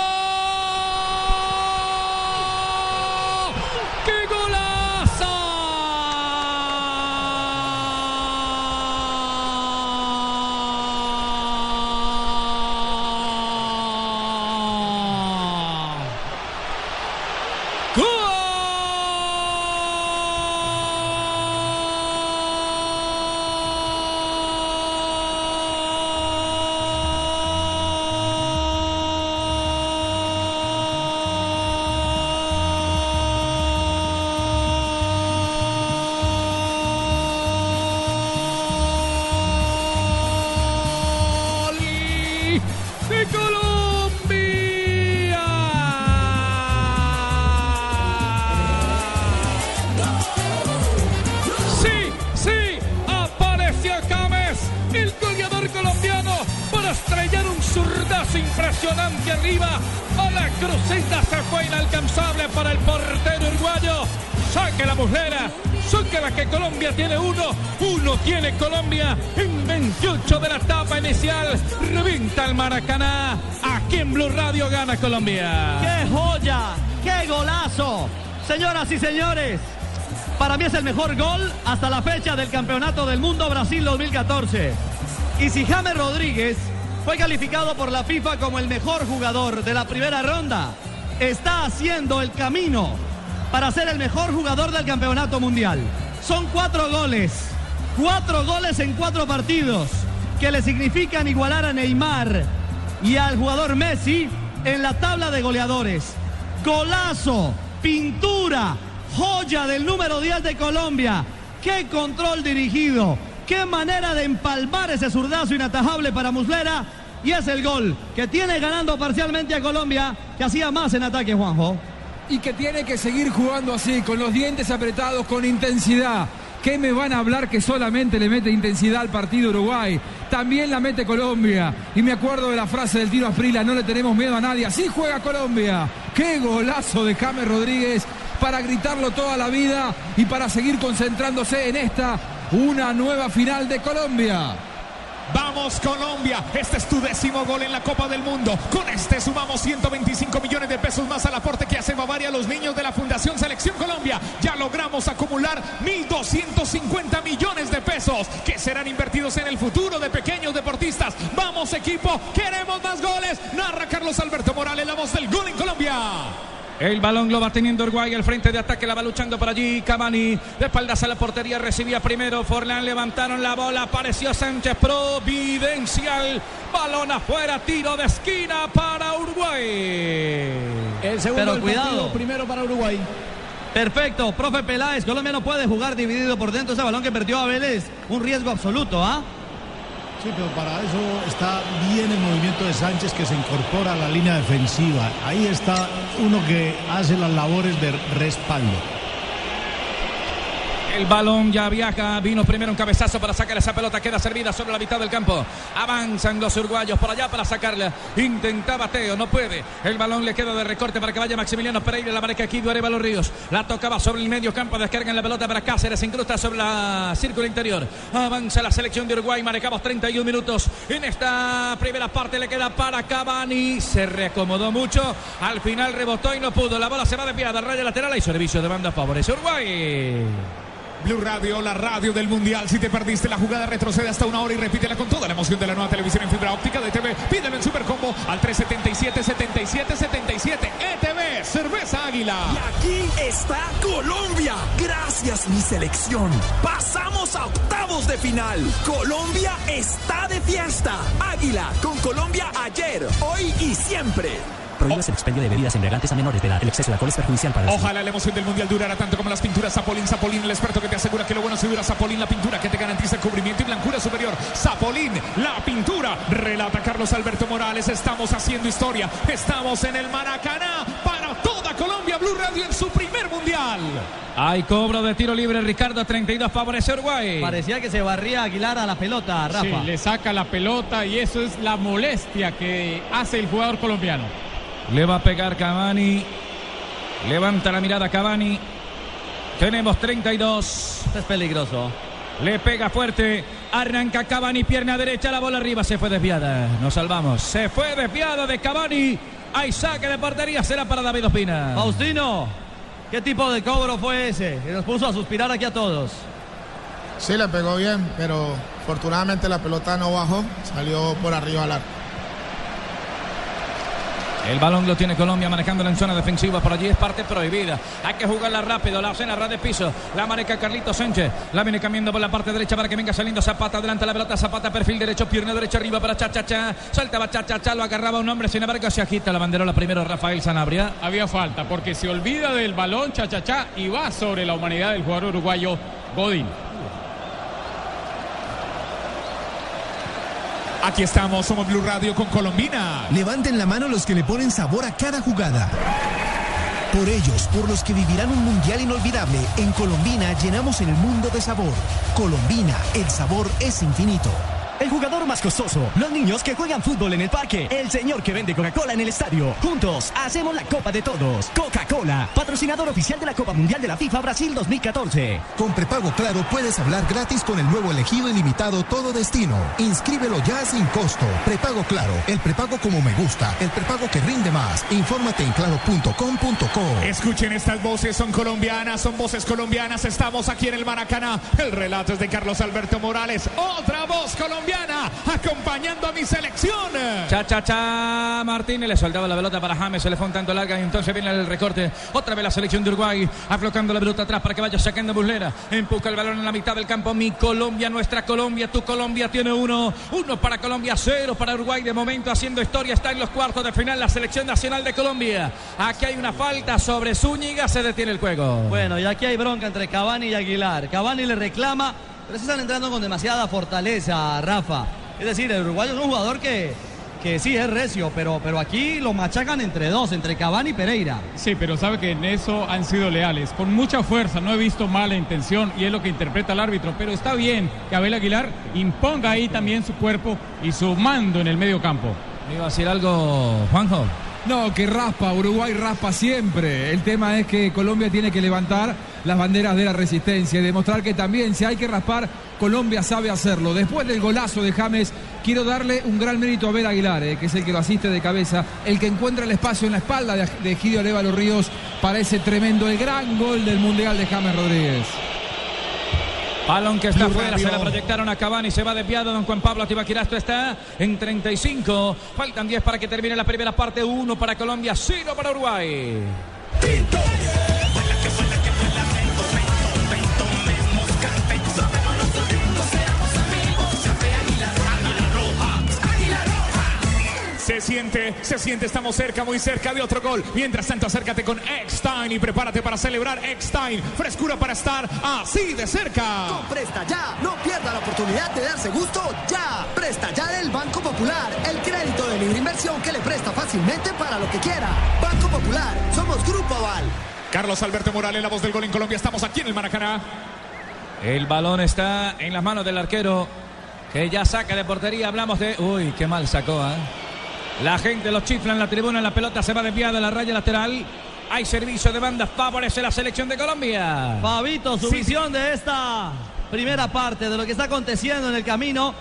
Y señores, para mí es el mejor gol hasta la fecha del Campeonato del Mundo Brasil 2014. Y si James Rodríguez fue calificado por la FIFA como el mejor jugador de la primera ronda, está haciendo el camino para ser el mejor jugador del Campeonato Mundial. Son cuatro goles, cuatro goles en cuatro partidos que le significan igualar a Neymar y al jugador Messi en la tabla de goleadores. Golazo, pintura, joya del número 10 de Colombia, qué control dirigido, qué manera de empalmar ese zurdazo inatajable para Muslera. Y es el gol que tiene ganando parcialmente a Colombia, que hacía más en ataque, Juanjo. Y que tiene que seguir jugando así, con los dientes apretados, con intensidad. ¿Qué me van a hablar que solamente le mete intensidad al partido Uruguay? También la mete Colombia. Y me acuerdo de la frase del tiro a Frila, no le tenemos miedo a nadie. Así juega Colombia. Qué golazo de James Rodríguez para gritarlo toda la vida y para seguir concentrándose en esta, una nueva final de Colombia. Vamos Colombia, este es tu décimo gol en la Copa del Mundo. Con este sumamos 125 millones de pesos más al aporte que hace Bavaria a los niños de la Fundación Selección Colombia. Ya logramos acumular 1.250 millones de pesos que serán invertidos en el futuro de pequeños deportistas. Vamos equipo, queremos más goles. Narra Carlos Alberto Morales, la voz del gol en Colombia. El balón lo va teniendo Uruguay, el frente de ataque la va luchando por allí. Cavani de espaldas a la portería recibía primero. Forlán levantaron la bola, apareció Sánchez providencial. Balón afuera, tiro de esquina para Uruguay. El segundo Pero cuidado. primero para Uruguay. Perfecto, profe Peláez, Colombia no puede jugar dividido por dentro ese balón que perdió a Vélez. Un riesgo absoluto, ¿ah? Sí, pero para eso está bien el movimiento de Sánchez que se incorpora a la línea defensiva. Ahí está uno que hace las labores de respaldo. El balón ya viaja. Vino primero un cabezazo para sacar esa pelota. Queda servida sobre la mitad del campo. Avanzan los uruguayos por allá para sacarla. Intentaba Teo, no puede. El balón le queda de recorte para que vaya Maximiliano Pereira. La marca aquí Duareva los Ríos. La tocaba sobre el medio campo. Descargan la pelota para Cáceres. Incrusta sobre la círculo interior. Avanza la selección de Uruguay. Manejamos 31 minutos. En esta primera parte le queda para Cavani. Se reacomodó mucho. Al final rebotó y no pudo. La bola se va desviada. Raya lateral y servicio de banda favorece Uruguay. Blue Radio, la radio del Mundial. Si te perdiste la jugada, retrocede hasta una hora y repítela con toda la emoción de la nueva televisión en fibra óptica de TV. Pídelo en Supercombo al 377-7777. ETV, cerveza águila. Y aquí está Colombia. Gracias, mi selección. Pasamos a octavos de final. Colombia está de fiesta. Águila con Colombia ayer, hoy y siempre. Prohíbes el expendio de bebidas embriagantes a menores de edad. El exceso de alcohol es perjudicial para Ojalá la emoción del mundial durara tanto como las pinturas Zapolín. Zapolín, el experto que te asegura que lo bueno se dura. Zapolín, la pintura que te garantiza el cubrimiento y blancura superior. Zapolín, la pintura. Relata Carlos Alberto Morales. Estamos haciendo historia. Estamos en el Maracaná para toda Colombia. Blue Radio en su primer mundial. Hay cobro de tiro libre. Ricardo 32 favorece Uruguay. Parecía que se barría Aguilar a la pelota, Rafa. Sí, le saca la pelota y eso es la molestia que hace el jugador colombiano. Le va a pegar Cavani. Levanta la mirada Cavani. Tenemos 32. es peligroso. Le pega fuerte. Arranca Cavani, pierna derecha, la bola arriba. Se fue desviada. Nos salvamos. Se fue desviada de Cavani. Hay saque de portería. Será para David Ospina. Faustino, ¿qué tipo de cobro fue ese? Que nos puso a suspirar aquí a todos. Sí, le pegó bien, pero afortunadamente la pelota no bajó. Salió por arriba al arco. El balón lo tiene Colombia manejándola en zona defensiva. Por allí es parte prohibida. Hay que jugarla rápido. La hacen a ras de piso. La maneja Carlito Sánchez. La viene cambiando por la parte derecha para que venga saliendo Zapata. Adelante la pelota. Zapata, perfil derecho. Pierna derecha arriba para Chachacha. Saltaba Chachacha. Lo agarraba un hombre. Sin embargo, se agita la banderola primero Rafael Sanabria. Había falta porque se olvida del balón Chachacha y va sobre la humanidad del jugador uruguayo Godín. Aquí estamos, somos Blue Radio con Colombina. Levanten la mano los que le ponen sabor a cada jugada. Por ellos, por los que vivirán un mundial inolvidable, en Colombina llenamos el mundo de sabor. Colombina, el sabor es infinito. El jugador más costoso, los niños que juegan fútbol en el parque, el señor que vende Coca-Cola en el estadio. Juntos hacemos la Copa de Todos. Coca-Cola, patrocinador oficial de la Copa Mundial de la FIFA Brasil 2014. Con prepago claro puedes hablar gratis con el nuevo elegido ilimitado Todo Destino. Inscríbelo ya sin costo. Prepago claro, el prepago como me gusta, el prepago que rinde más. Infórmate en claro.com.co. Escuchen estas voces, son colombianas, son voces colombianas. Estamos aquí en el Maracaná. El relato es de Carlos Alberto Morales. Otra voz colombiana colombiana, acompañando a mi selección. Cha, cha, cha. Martínez le soltaba la pelota para James. Se le fue un tanto larga y entonces viene el recorte. Otra vez la selección de Uruguay. Aflocando la pelota atrás para que vaya sacando Muslera. Empuja el balón en la mitad del campo. Mi Colombia, nuestra Colombia. Tu Colombia tiene uno. Uno para Colombia, cero para Uruguay. De momento haciendo historia. Está en los cuartos de final la selección nacional de Colombia. Aquí hay una falta sobre Zúñiga. Se detiene el juego. Bueno, y aquí hay bronca entre Cavani y Aguilar. Cavani le reclama, pero se están entrando con demasiada fortaleza, Rafa. Es decir, el uruguayo es un jugador que, que sí es recio, pero, pero aquí lo machacan entre dos, entre Cavani y Pereira. Sí, pero sabe que en eso han sido leales, con mucha fuerza, no he visto mala intención y es lo que interpreta el árbitro, pero está bien que Abel Aguilar imponga ahí también su cuerpo y su mando en el medio campo. ¿Me iba a decir algo, Juanjo? No, que raspa, Uruguay raspa siempre. El tema es que Colombia tiene que levantar las banderas de la resistencia y demostrar que también si hay que raspar, Colombia sabe hacerlo. Después del golazo de James, quiero darle un gran mérito a Ver Aguilar, eh, que es el que lo asiste de cabeza, el que encuentra el espacio en la espalda de, de Gidio Los Ríos para ese tremendo, el gran gol del Mundial de James Rodríguez. Balón que está fuera, se la proyectaron a Cavani, se va desviado, don Juan Pablo Tibaquirasto está en 35, faltan 10 para que termine la primera parte, 1 para Colombia, 0 para Uruguay. Se siente, se siente, estamos cerca, muy cerca de otro gol. Mientras tanto, acércate con Eckstein y prepárate para celebrar Eckstein. Frescura para estar así de cerca. Presta ya, no pierda la oportunidad de darse gusto ya. Presta ya del Banco Popular, el crédito de libre inversión que le presta fácilmente para lo que quiera. Banco Popular, somos Grupo Aval. Carlos Alberto Morales, la voz del gol en Colombia. Estamos aquí en el Maracaná. El balón está en las manos del arquero que ya saca de portería. Hablamos de. Uy, qué mal sacó, ¿ah? La gente los chifla en la tribuna. La pelota se va desviada a la raya lateral. Hay servicio de banda. Favorece la selección de Colombia. Fabito, su visión de esta primera parte, de lo que está aconteciendo en el camino,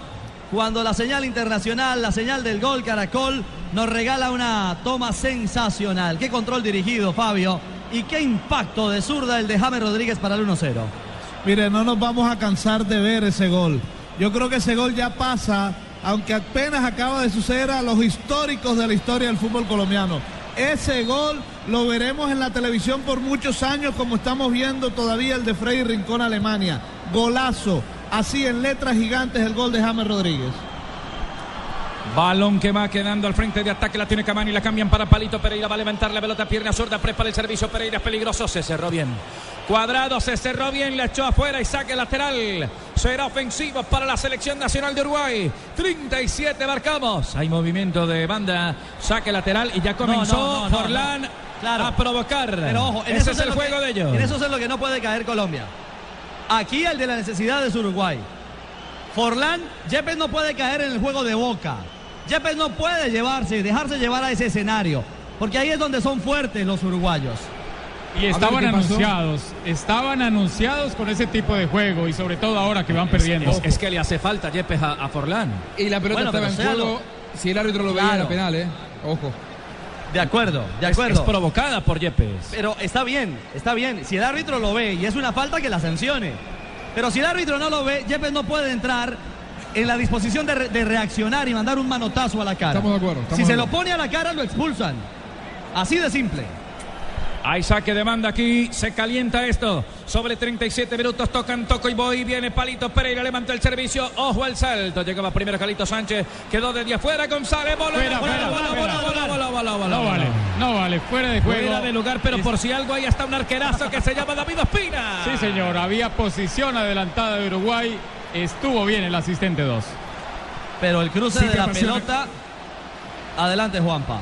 cuando la señal internacional, la señal del gol Caracol, nos regala una toma sensacional. Qué control dirigido, Fabio. Y qué impacto de zurda el de James Rodríguez para el 1-0. Mire, no nos vamos a cansar de ver ese gol. Yo creo que ese gol ya pasa, aunque apenas acaba de suceder a los históricos de la historia del fútbol colombiano. Ese gol lo veremos en la televisión por muchos años, como estamos viendo todavía el de Freddy Rincón Alemania. Golazo, así en letras gigantes el gol de James Rodríguez. Balón que va quedando al frente de ataque, la tiene Cavani, la cambian para Palito Pereira, va a levantar la pelota, pierna zurda, prepara el servicio, Pereira es peligroso, se cerró bien. Cuadrado se cerró bien, le echó afuera y saque lateral. Será ofensivo para la selección nacional de Uruguay. 37 marcamos. Hay movimiento de banda, saque lateral y ya comenzó No, no, no, no, Forlán. Claro. a provocar. Pero ojo, en ese eso es el juego que- de ellos. En eso es lo que no puede caer Colombia. Aquí el de la necesidad es Uruguay. Forlán, Yepes no puede caer en el juego de boca. Yepes no puede llevarse, dejarse llevar a ese escenario. Porque ahí es donde son fuertes los uruguayos. Y estaban anunciados, estaban anunciados con ese tipo de juego y sobre todo ahora que van perdiendo. Es, es que le hace falta Yepes a, a Forlán. Y la pelota Bueno, estaba en. Si el árbitro lo veía, Claro. era penal, ¿eh? Ojo. De acuerdo, de Es- acuerdo. Es, provocada por Yepes. Pero está bien, está bien. Si el árbitro lo ve y es una falta, que la sancione. Pero si el árbitro no lo ve, Yepes no puede entrar en la disposición de, re- de reaccionar y mandar un manotazo a la cara. Estamos de acuerdo, estamos si de se lo pone a la cara, lo expulsan. Así de simple. Hay saque de banda aquí, se calienta esto. Sobre 37 minutos tocan, toco y voy. Viene Palito Pereira, levanta el servicio. Ojo al salto. Llegaba primero Calito Sánchez, quedó desde afuera. González, bola, Fuera, bola, fuera, bola, fuera. bola, bola, bola, bola, bola, No bola. vale, no vale, fuera de juego. Fuera de lugar, pero por si algo hay hasta un arquerazo que se llama David Ospina. Sí, señor, había posición adelantada de Uruguay. Estuvo bien el asistente 2. Pero el cruce Sí, de la apasiona. pelota. Adelante, Juanpa.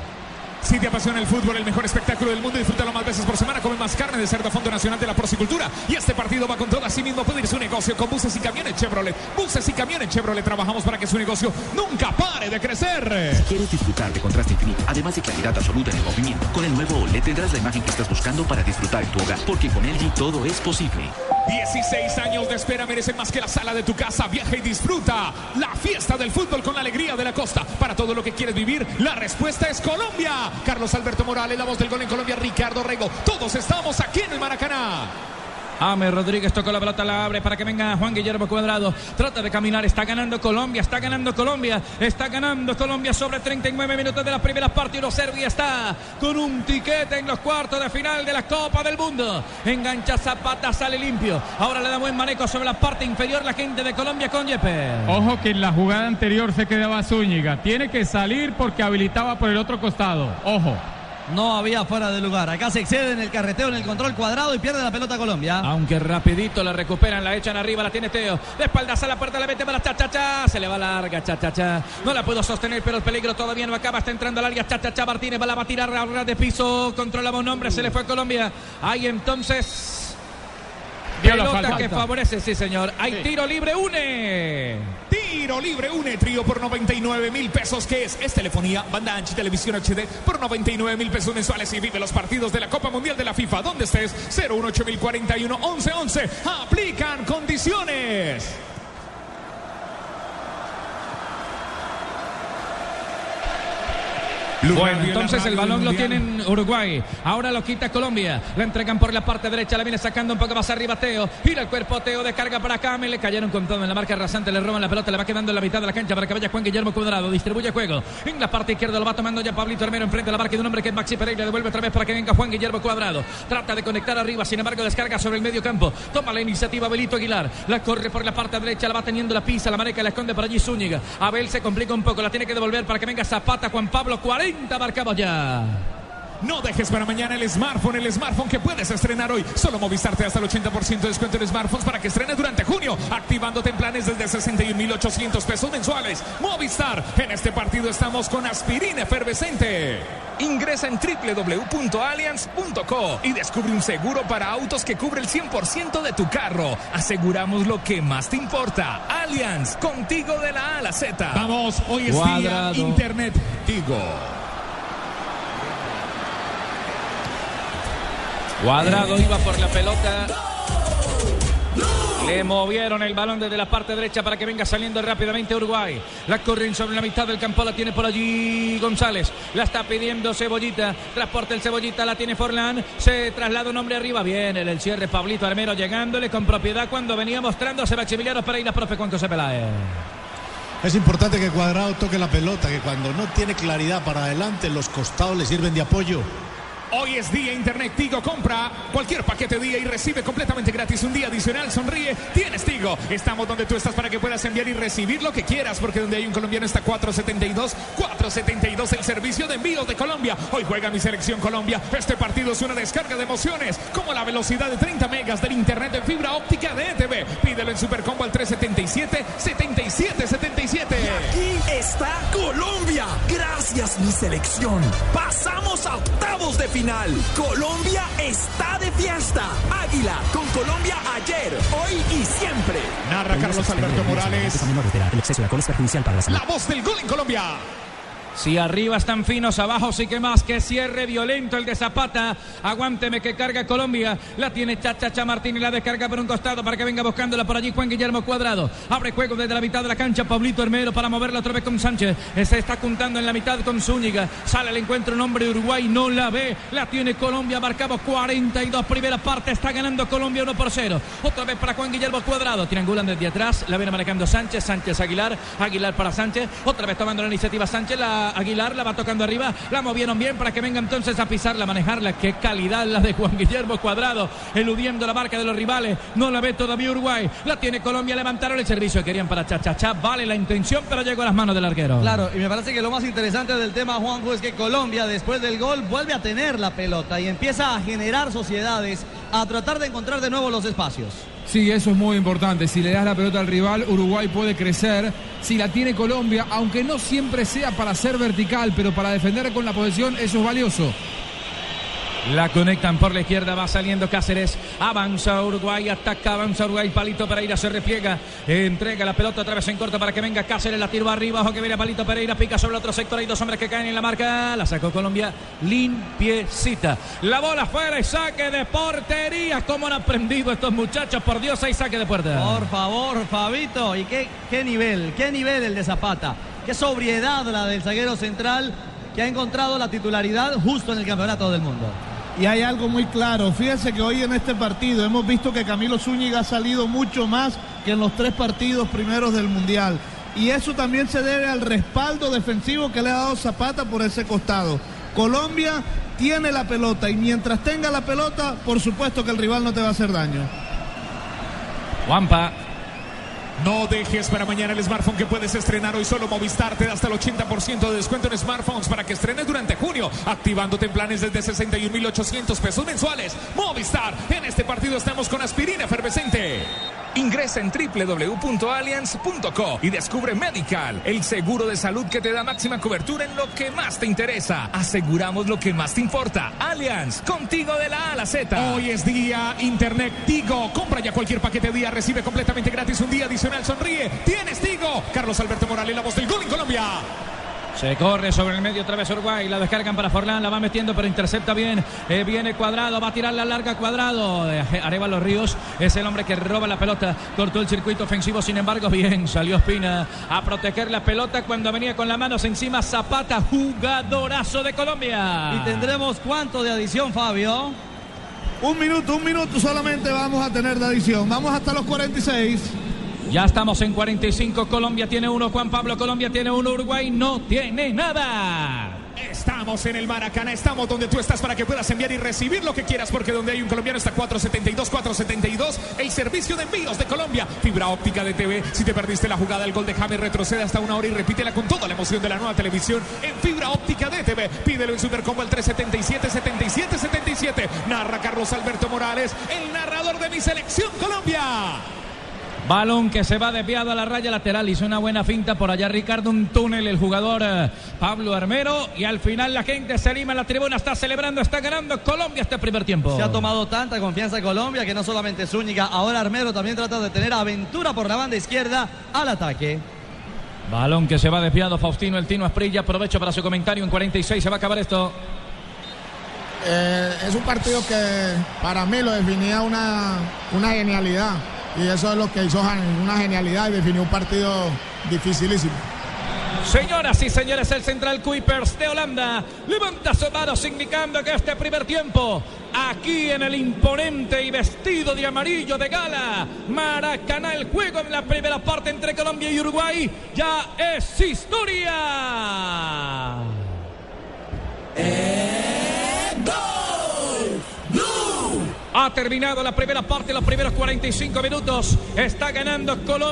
Si te apasiona el fútbol, el mejor espectáculo del mundo, disfrútalo más veces por semana. Come más carne de cerdo Fondo Nacional de la Porcicultura. Y este partido va con todo. Asimismo, puede ir su negocio con buses y camiones Chevrolet. Buses y camiones Chevrolet. Trabajamos para que su negocio nunca pare de crecer. Si quieres disfrutar de contraste infinito, además de claridad absoluta en el movimiento, con el nuevo OLED tendrás la imagen que estás buscando para disfrutar en tu hogar, porque con LG todo es posible. 16 años de espera merecen más que la sala de tu casa. Viaja y disfruta la fiesta del fútbol con la alegría de la costa. Para todo lo que quieres vivir, la respuesta es Colombia. Carlos Alberto Morales, la voz del gol en Colombia, Ricardo Rego. Todos estamos aquí en el Maracaná. Ame Rodríguez tocó la pelota, la abre para que venga Juan Guillermo Cuadrado. Trata de caminar, está ganando Colombia, está ganando Colombia, está ganando Colombia sobre 39 minutos de la primera parte. 1 Serbia está con un tiquete en los cuartos de final de la Copa del Mundo. Engancha Zapata, sale limpio. Ahora le da buen manejo sobre la parte inferior la gente de Colombia con Yepes. Ojo que en la jugada anterior se quedaba Zúñiga. Tiene que salir porque habilitaba por el otro costado. Ojo. No había fuera de lugar. Acá se excede en el carreteo, en el control cuadrado y pierde la pelota Colombia. Aunque rapidito la recuperan, la echan arriba, la tiene Teo. De espaldas a la puerta, la mete para cha cha cha. Se le va larga, cha cha cha. No la puedo sostener, pero el peligro todavía no acaba. Está entrando al área, cha cha cha. Martínez va, la va a tirar a de piso. Controlamos nombre, se le fue a Colombia. Ahí entonces. Pelota que favorece, sí señor. Hay tiro libre, une. Tiro libre, une trío por 99 mil pesos, que es? Es telefonía, banda ancha y televisión HD por 99 mil pesos mensuales y vive los partidos de la Copa Mundial de la FIFA. donde estés? 018041 1111. Aplican condiciones. Bueno, entonces el balón lo tienen Uruguay. Ahora lo quita Colombia. La entregan por la parte derecha. La viene sacando un poco más arriba Teo. Gira el cuerpo Teo. Descarga para acá. Me le cayeron con todo en la marca rasante. Le roban la pelota. Le va quedando en la mitad de la cancha para que vaya Juan Guillermo Cuadrado. Distribuye juego. En la parte izquierda lo va tomando ya Pablito Hermero enfrente de la marca de un hombre que es Maxi Pereira. Devuelve otra vez para que venga Juan Guillermo Cuadrado. Trata de conectar arriba. Sin embargo, descarga sobre el medio campo. Toma la iniciativa Belito Aguilar. La corre por la parte derecha. La va teniendo la pisa. La maneca la esconde por allí Zúñiga. Abel se complica un poco. La tiene que devolver para que venga Zapata. Juan Pablo 40 marcamos ya. No dejes para mañana el smartphone, el smartphone que puedes estrenar hoy. Solo Movistar te hasta el 80% de descuento en smartphones para que estrenes durante junio, activándote en planes desde 61.800 pesos mensuales. Movistar, en este partido estamos con aspirina efervescente. Ingresa en www.allianz.co y descubre un seguro para autos que cubre el 100% de tu carro. Aseguramos lo que más te importa. Allianz, contigo de la A a la Z. Vamos, hoy es día Internet Tigo. Cuadrado iba por la pelota. Le movieron el balón desde la parte derecha para que venga saliendo rápidamente Uruguay. La corren sobre la mitad del campo, la tiene por allí González. La está pidiendo Cebollita. Transporta el Cebollita, la tiene Forlán. Se traslada un hombre arriba. Bien, el cierre Pablito Armero llegándole con propiedad cuando venía mostrándose Maximiliano la profe Juan José Peláez. Es importante que Cuadrado toque la pelota, que cuando no tiene claridad para adelante, los costados le sirven de apoyo. Hoy es día Internet Tigo. Compra cualquier paquete día y recibe completamente gratis un día adicional. Sonríe. Tienes Tigo. Estamos donde tú estás para que puedas enviar y recibir lo que quieras. Porque donde hay un colombiano está 472. 472 el servicio de envío de Colombia. Hoy juega mi selección Colombia. Este partido es una descarga de emociones. Como la velocidad de 30 megas del Internet en fibra óptica de ETV. Pídelo en Supercombo al 377 7777. Y aquí está Colombia. Gracias mi selección. Pasamos a octavos de final Colombia está de fiesta. Águila con Colombia ayer, hoy y siempre. Narra Carlos Alberto Morales. El exceso de alcohol es perjudicial para la salud. La voz del gol en Colombia. Si arriba están finos, abajo sí que más. Que cierre violento el de Zapata. Aguánteme que carga Colombia. La tiene Chacha Martín la descarga por un costado para que venga buscándola por allí Juan Guillermo Cuadrado. Abre juego desde la mitad de la cancha. Pablito Hermero para moverla otra vez con Sánchez. Se está juntando en la mitad con Zúñiga. Sale al encuentro un hombre de Uruguay. No la ve. La tiene Colombia. Marcamos 42 primera parte. Está ganando Colombia 1 por 0. Otra vez para Juan Guillermo Cuadrado. Triangulan desde atrás. La viene manejando Sánchez. Sánchez Aguilar. Aguilar para Sánchez. Otra vez tomando la iniciativa Sánchez. La Aguilar la va tocando arriba, la movieron bien para que venga entonces a pisarla, a manejarla. Qué calidad la de Juan Guillermo Cuadrado, eludiendo la marca de los rivales. No la ve todavía Uruguay, la tiene Colombia, levantaron el servicio que querían para Chachachá. Vale la intención, pero llegó a las manos del arquero. Claro, y me parece que lo más interesante del tema, Juanjo, es que Colombia, después del gol, vuelve a tener la pelota y empieza a generar sociedades, a tratar de encontrar de nuevo los espacios. Sí, eso es muy importante. Si le das la pelota al rival, Uruguay puede crecer. Si la tiene Colombia, aunque no siempre sea para ser vertical, pero para defender con la posesión, eso es valioso. La conectan por la izquierda, va saliendo Cáceres. Avanza Uruguay, ataca, avanza Uruguay. Palito Pereira se repliega. Entrega la pelota otra vez en corto para que venga Cáceres. La tiro arriba, ojo que viene Palito Pereira. Pica sobre el otro sector. Hay dos hombres que caen en la marca. La sacó Colombia limpiecita. La bola fuera y saque de portería. ¿Cómo han aprendido estos muchachos? Por Dios, hay saque de puerta. Por favor, Fabito. ¿Y qué, qué nivel? ¿Qué nivel el de Zapata? Qué sobriedad la del zaguero central que ha encontrado la titularidad justo en el campeonato del mundo. Y hay algo muy claro. Fíjense que hoy en este partido hemos visto que Camilo Zúñiga ha salido mucho más que en los tres partidos primeros del Mundial. Y eso también se debe al respaldo defensivo que le ha dado Zapata por ese costado. Colombia tiene la pelota y mientras tenga la pelota, por supuesto que el rival no te va a hacer daño. Juanpa. No dejes para mañana el smartphone que puedes estrenar hoy. Solo Movistar te da hasta el 80% de descuento en smartphones para que estrenes durante junio, activándote en planes desde 61,800 pesos mensuales. Movistar, en este partido estamos con aspirina efervescente. Ingresa en www.allianz.co y descubre Medical, el seguro de salud que te da máxima cobertura en lo que más te interesa. Aseguramos lo que más te importa. Allianz, contigo de la A a la Z. Hoy es día Internet Tigo. Compra ya cualquier paquete día, recibe completamente gratis un día adicional. Sonríe. Tienes Tigo. Carlos Alberto Morales, la voz del gol en Colombia. Se corre sobre el medio otra vez Uruguay. La descargan para Forlán. La va metiendo, pero intercepta bien. Eh, viene cuadrado. Va a tirar la larga cuadrado. Eh, Arevalo Ríos es el hombre que roba la pelota. Cortó el circuito ofensivo. Sin embargo, bien salió Espina a proteger la pelota cuando venía con las manos encima. Zapata, jugadorazo de Colombia. Y tendremos cuánto de adición, Fabio. Un minuto, un minuto solamente vamos a tener de adición. Vamos hasta los 46. Ya estamos en 45. Colombia tiene uno. Juan Pablo Colombia tiene uno. Uruguay no tiene nada. Estamos en el Maracaná, estamos donde tú estás para que puedas enviar y recibir lo que quieras, porque donde hay un colombiano está 472, 472, el servicio de envíos de Colombia, fibra óptica de TV. Si te perdiste la jugada, el gol de James retrocede hasta una hora y repítela con toda la emoción de la nueva televisión en fibra óptica de TV. Pídelo en Supercombo al 377 77 77. Narra Carlos Alberto Morales, el narrador de mi selección Colombia. Balón que se va desviado a la raya lateral. Hizo una buena finta por allá Ricardo. Un túnel el jugador eh, Pablo Armero. Y al final la gente se anima en la tribuna. Está celebrando, está ganando Colombia este primer tiempo. Se ha tomado tanta confianza Colombia que no solamente Zúñiga, ahora Armero también trata de tener aventura por la banda izquierda al ataque. Balón que se va desviado. Faustino El Tino Asprilla. Aprovecho para su comentario. En 46 se va a acabar esto. Eh, es un partido que para mí lo definía una, una genialidad. Y eso es lo que hizo una genialidad y definió un partido dificilísimo. Señoras y señores, el central Kuipers de Holanda levanta su mano indicando que este primer tiempo, aquí en el imponente y vestido de amarillo de gala, Maracaná, el juego en la primera parte entre Colombia y Uruguay, ya es historia. Ha terminado la primera parte, los primeros 45 minutos. Está ganando Colombia.